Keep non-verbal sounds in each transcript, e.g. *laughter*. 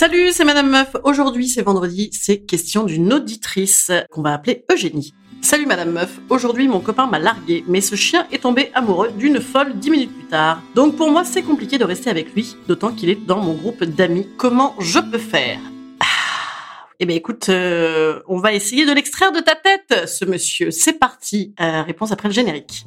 Salut, c'est Madame Meuf. Aujourd'hui, c'est vendredi, c'est question d'une auditrice qu'on va appeler Eugénie. Salut Madame Meuf, aujourd'hui mon copain m'a largué, mais ce chien est tombé amoureux d'une folle dix minutes plus tard. Donc pour moi, c'est compliqué de rester avec lui, d'autant qu'il est dans mon groupe d'amis. Comment je peux faire? Ah, Eh bien écoute, euh, on va essayer de l'extraire de ta tête, ce monsieur. C'est parti. Euh, réponse après le générique.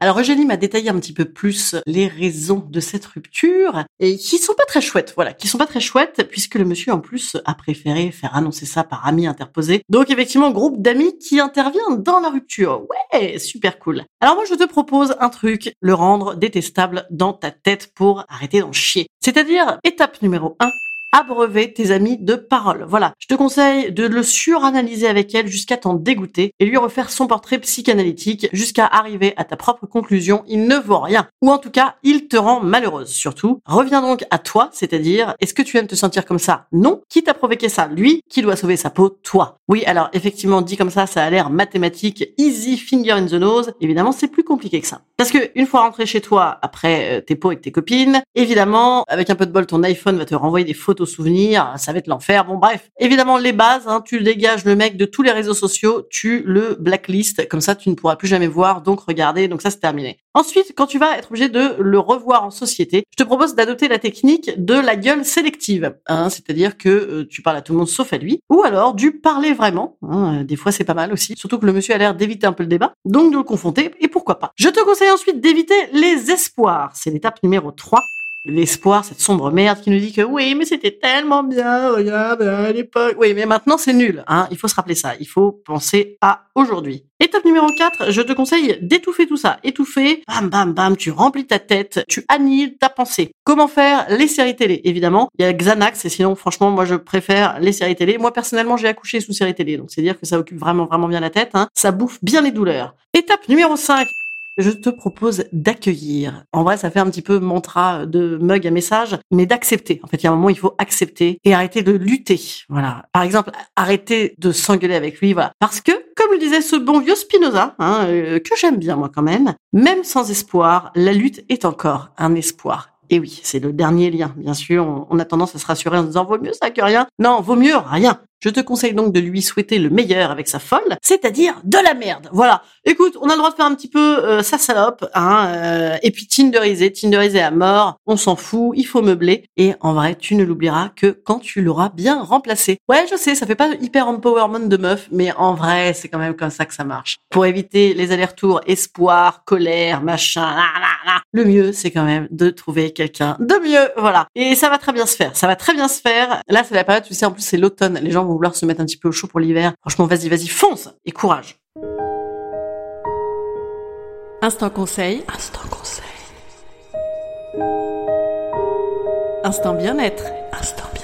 Alors Eugénie m'a détaillé un petit peu plus les raisons de cette rupture et qui sont pas très chouettes, voilà, qui sont pas très chouettes puisque le monsieur en plus a préféré faire annoncer ça par ami interposé. Donc effectivement, groupe d'amis qui intervient dans la rupture. Ouais, super cool. Alors moi je te propose un truc, le rendre détestable dans ta tête pour arrêter d'en chier. C'est-à-dire étape numéro 1, abreuver tes amis de paroles. Voilà, je te conseille de le suranalyser avec elle jusqu'à t'en dégoûter et lui refaire son portrait psychanalytique jusqu'à arriver à ta propre conclusion. Il ne vaut rien. Ou en tout cas, il te rend malheureuse. Surtout, reviens donc à toi, c'est-à-dire, est-ce que tu aimes te sentir comme ça? Non. Qui t'a provoqué ça? Lui. Qui doit sauver sa peau? Toi. Oui, alors effectivement, dit comme ça, ça a l'air mathématique, easy finger in the nose. Évidemment, c'est plus compliqué que ça. Parce que une fois rentré chez toi, après euh, tes pots avec tes copines, évidemment, avec un peu de bol, ton iPhone va te renvoyer des photos souvenirs, ça va être l'enfer. Bon bref, évidemment les bases, hein, tu dégages le mec de tous les réseaux sociaux, tu le blacklist, comme ça tu ne pourras plus jamais voir, donc regarder, donc ça c'est terminé. Ensuite, quand tu vas être obligé de le revoir en société, je te propose d'adopter la technique de la gueule sélective, hein, c'est-à-dire que euh, tu parles à tout le monde sauf à lui, ou alors du parler vraiment. hein, des fois c'est pas mal aussi, surtout que le monsieur a l'air d'éviter un peu le débat, donc de le confronter et pourquoi pas. Je te conseille ensuite d'éviter les espoirs, c'est l'étape numéro 3 l'espoir, cette sombre merde qui nous dit que oui, mais c'était tellement bien, regarde, à l'époque. Oui, mais maintenant c'est nul, hein. Il faut se rappeler ça. Il faut penser à aujourd'hui. Étape numéro 4, je te conseille d'étouffer tout ça. Étouffer, bam, bam, bam, tu remplis ta tête, tu annihiles ta pensée. Comment faire? Les séries télé, évidemment. Il y a Xanax, et sinon, franchement, moi, je préfère les séries télé. Moi, personnellement, j'ai accouché sous séries télé, donc c'est dire que ça occupe vraiment, vraiment bien la tête, hein. Ça bouffe bien les douleurs. Étape numéro 5, je te propose d'accueillir. En vrai, ça fait un petit peu mantra de mug à message, mais d'accepter. En fait, il y a un moment, il faut accepter et arrêter de lutter. Voilà. Par exemple, arrêter de s'engueuler avec lui. Voilà. Parce que, comme le disait ce bon vieux Spinoza, hein, euh, que j'aime bien moi quand même, même sans espoir, la lutte est encore un espoir. Et oui, c'est le dernier lien. Bien sûr, on, a tendance à se rassurer en disant vaut mieux ça que rien. Non, vaut mieux rien. Je te conseille donc de lui souhaiter le meilleur avec sa folle, c'est-à-dire de la merde. Voilà. Écoute, on a le droit de faire un petit peu euh, sa salope, hein, euh, et puis Tinderiser, Tinderiser à mort, on s'en fout, il faut meubler. Et en vrai, tu ne l'oublieras que quand tu l'auras bien remplacé. Ouais, je sais, ça fait pas hyper empowerment de meuf, mais en vrai, c'est quand même comme ça que ça marche. Pour éviter les allers-retours espoir, colère, machin, là, là, là, le mieux, c'est quand même de trouver quelqu'un de mieux. Voilà. Et ça va très bien se faire. Ça va très bien se faire. Là, c'est la période, tu sais, en plus, c'est l'automne. Les gens vont vouloir se mettre un petit peu au chaud pour l'hiver. Franchement, vas-y, vas-y, fonce et courage. Instant conseil. Instant conseil. Instant bien-être. Instant bien-être.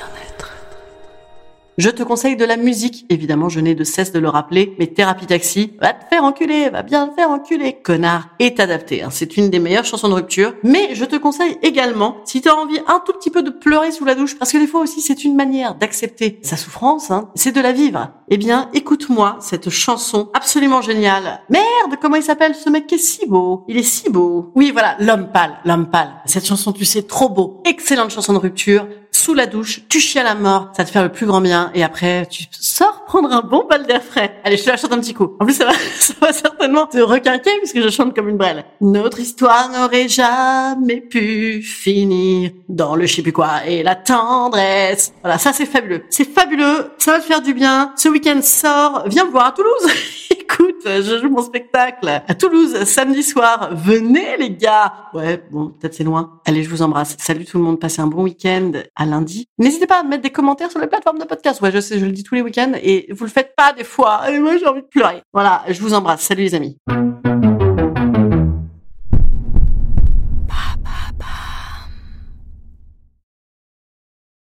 Je te conseille de la musique, évidemment, je n'ai de cesse de le rappeler, mais Thérapie Taxi, va te faire enculer, va bien te faire enculer, connard, est adapté. Hein. C'est une des meilleures chansons de rupture. Mais je te conseille également, si tu as envie un tout petit peu de pleurer sous la douche, parce que des fois aussi c'est une manière d'accepter sa souffrance, hein, c'est de la vivre. Eh bien, écoute-moi cette chanson absolument géniale. Merde, comment il s'appelle ce mec qui est si beau? Il est si beau. Oui, voilà, l'homme pâle, l'homme pâle. Cette chanson, tu sais, trop beau. Excellente chanson de rupture sous la douche, tu chies à la mort, ça te fait le plus grand bien, et après, tu sors prendre un bon bal d'air frais. Allez, je te la chante un petit coup. En plus, ça va, *laughs* ça va certainement te requinquer puisque je chante comme une brêle. Notre histoire n'aurait jamais pu finir dans le je sais plus quoi et la tendresse. Voilà, ça c'est fabuleux. C'est fabuleux, ça va te faire du bien. Ce week-end sort, viens me voir à Toulouse. *laughs* Écoute, je joue mon spectacle à Toulouse samedi soir. Venez les gars. Ouais, bon, peut-être c'est loin. Allez, je vous embrasse. Salut tout le monde, passez un bon week-end à lundi. N'hésitez pas à mettre des commentaires sur les plateformes de podcast. Ouais, je sais, je le dis tous les week-ends vous le faites pas des fois. Et moi, j'ai envie de pleurer. Voilà, je vous embrasse. Salut les amis.